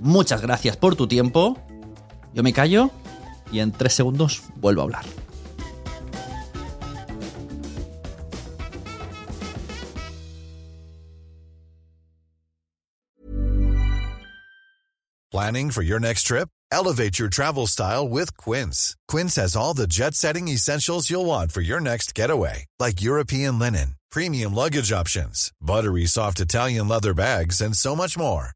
Muchas gracias por tu tiempo. Yo me callo y en tres segundos vuelvo a hablar. Planning for your next trip? Elevate your travel style with Quince. Quince has all the jet setting essentials you'll want for your next getaway, like European linen, premium luggage options, buttery soft Italian leather bags, and so much more.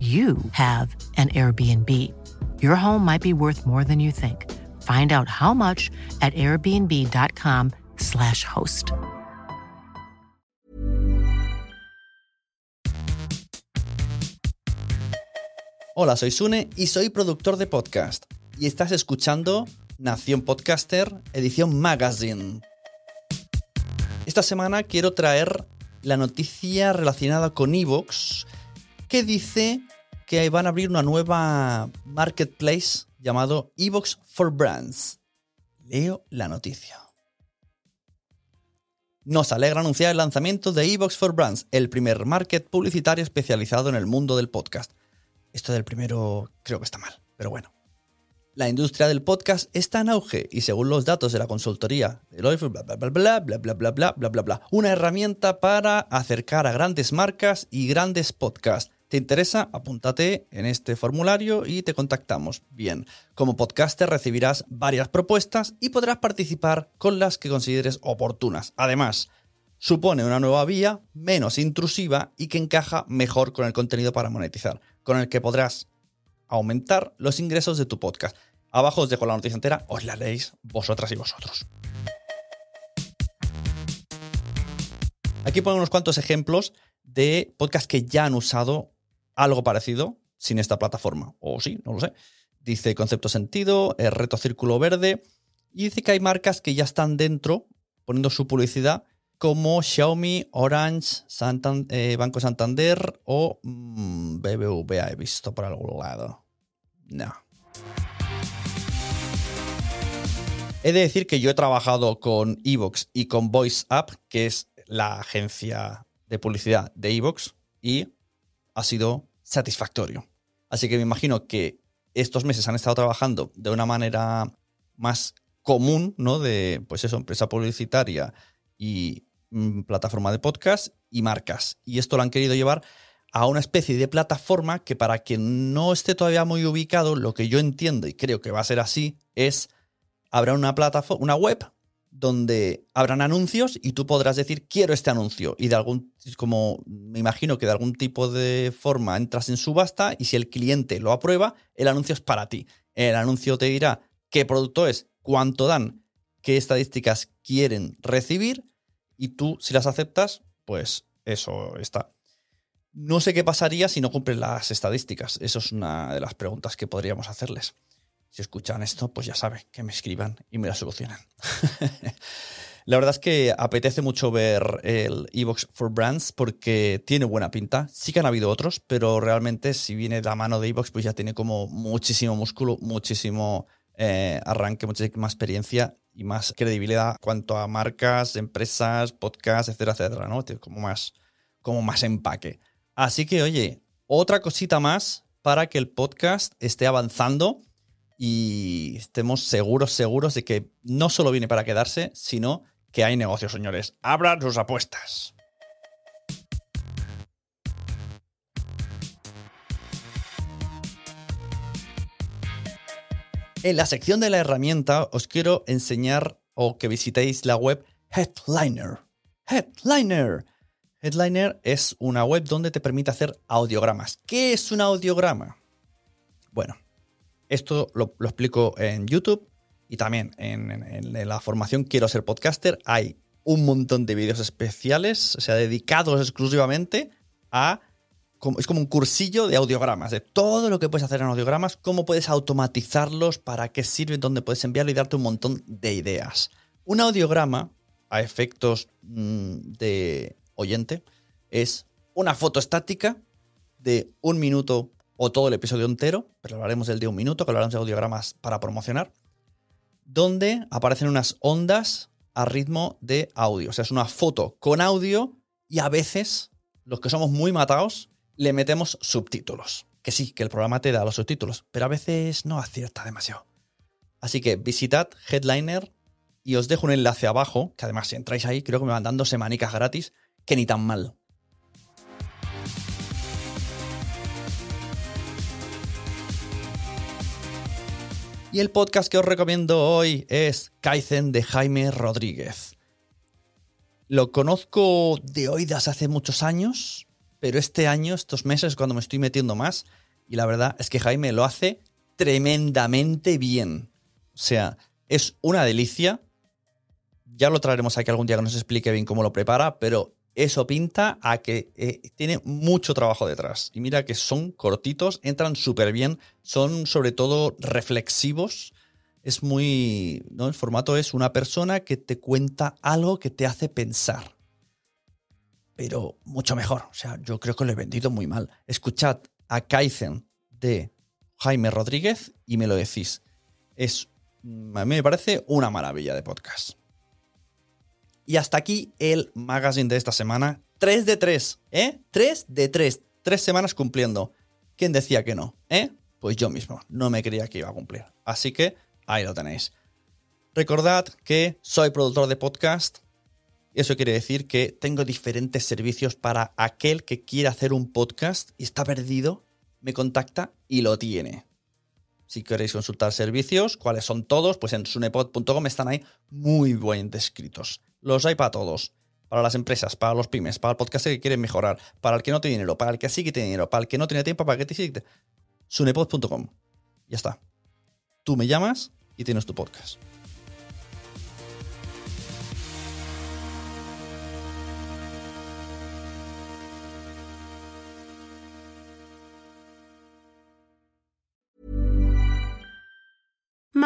you have an Airbnb. Your home might be worth more than you think. Find out how much at airbnb.com/slash host. Hola, soy Sune y soy productor de podcast. Y estás escuchando Nación Podcaster, edición Magazine. Esta semana quiero traer la noticia relacionada con Evox que dice que van a abrir una nueva marketplace llamado Evox for Brands. Leo la noticia. Nos alegra anunciar el lanzamiento de Evox for Brands, el primer market publicitario especializado en el mundo del podcast. Esto del primero creo que está mal, pero bueno. La industria del podcast está en auge y según los datos de la consultoría de bla bla bla bla bla bla bla bla bla bla bla una herramienta para acercar a grandes marcas y grandes podcasts. ¿Te interesa? Apúntate en este formulario y te contactamos. Bien, como podcaster recibirás varias propuestas y podrás participar con las que consideres oportunas. Además, supone una nueva vía menos intrusiva y que encaja mejor con el contenido para monetizar, con el que podrás aumentar los ingresos de tu podcast. Abajo os dejo la noticia entera, os la leéis vosotras y vosotros. Aquí pongo unos cuantos ejemplos de podcasts que ya han usado algo parecido sin esta plataforma. O sí, no lo sé. Dice Concepto Sentido, el Reto Círculo Verde. Y dice que hay marcas que ya están dentro poniendo su publicidad como Xiaomi, Orange, eh, Banco Santander o mmm, BBVA he visto por algún lado. No. He de decir que yo he trabajado con Evox y con Voice App, que es la agencia de publicidad de Evox, y ha sido satisfactorio. Así que me imagino que estos meses han estado trabajando de una manera más común, ¿no? De, pues eso, empresa publicitaria y mm, plataforma de podcast y marcas. Y esto lo han querido llevar a una especie de plataforma que para quien no esté todavía muy ubicado, lo que yo entiendo y creo que va a ser así, es habrá una plataforma, una web donde habrán anuncios y tú podrás decir quiero este anuncio y de algún como me imagino que de algún tipo de forma entras en subasta y si el cliente lo aprueba el anuncio es para ti el anuncio te dirá qué producto es cuánto dan qué estadísticas quieren recibir y tú si las aceptas pues eso está No sé qué pasaría si no cumplen las estadísticas. Eso es una de las preguntas que podríamos hacerles. Si escuchan esto, pues ya saben, que me escriban y me la solucionen. La verdad es que apetece mucho ver el Evox for Brands porque tiene buena pinta. Sí que han habido otros, pero realmente si viene de la mano de Evox, pues ya tiene como muchísimo músculo, muchísimo eh, arranque, muchísima experiencia y más credibilidad cuanto a marcas, empresas, podcasts, etcétera, etcétera, ¿no? Tiene como más, como más empaque. Así que, oye, otra cosita más para que el podcast esté avanzando y estemos seguros, seguros de que no solo viene para quedarse, sino que hay negocios, señores. Abran sus apuestas. En la sección de la herramienta os quiero enseñar o que visitéis la web Headliner. Headliner. Headliner es una web donde te permite hacer audiogramas. ¿Qué es un audiograma? Bueno, esto lo, explico en YouTube y también en, la formación Quiero ser podcaster hay un montón de vídeos especiales, o sea, dedicados exclusivamente a... Es como un cursillo de audiogramas, de todo lo que puedes hacer en audiogramas, cómo puedes automatizarlos, para qué sirven, dónde puedes enviarlo y darte un montón de ideas. Un audiograma, a efectos mm, de oyente, es una foto estática de un minuto o todo el episodio entero, pero hablaremos del de un minuto, que hablaremos de audiogramas para promocionar, donde aparecen unas ondas a ritmo de audio. O sea, es una foto con audio y a veces, los que somos muy matados, le metemos subtítulos. Que sí, que el programa te da los subtítulos, pero a veces no acierta demasiado. Así que visitad Headliner y os dejo un enlace abajo, que además si entráis ahí, creo que me van dando semanicas gratis, que ni tan mal. Y el podcast que os recomiendo hoy es Kaizen de Jaime Rodríguez. Lo conozco de oídas hace muchos años, pero este año, estos meses, cuando me estoy metiendo más, y la verdad es que Jaime lo hace tremendamente bien. O sea, es una delicia. Ya lo traeremos aquí algún día que nos explique bien cómo lo prepara, pero eso pinta a que eh, tiene mucho trabajo detrás. Y mira que son cortitos, entran súper bien, son sobre todo reflexivos. Es muy. ¿no? El formato es una persona que te cuenta algo que te hace pensar. Pero mucho mejor. O sea, yo creo que lo he vendido muy mal. Escuchad a Kaizen de Jaime Rodríguez y me lo decís. Es. A mí me parece una maravilla de podcast. Y hasta aquí el magazine de esta semana. 3 de 3, ¿eh? 3 de 3. Tres semanas cumpliendo. ¿Quién decía que no? ¿Eh? Pues yo mismo. No me creía que iba a cumplir. Así que ahí lo tenéis. Recordad que soy productor de podcast. Eso quiere decir que tengo diferentes servicios para aquel que quiere hacer un podcast y está perdido, me contacta y lo tiene. Si queréis consultar servicios, cuáles son todos, pues en sunepod.com están ahí muy bien descritos. Los hay para todos. Para las empresas, para los pymes, para el podcast que quieren mejorar, para el que no tiene dinero, para el que sí que tiene dinero, para el que no tiene tiempo, para el que sí. Sunepod.com. Ya está. Tú me llamas y tienes tu podcast.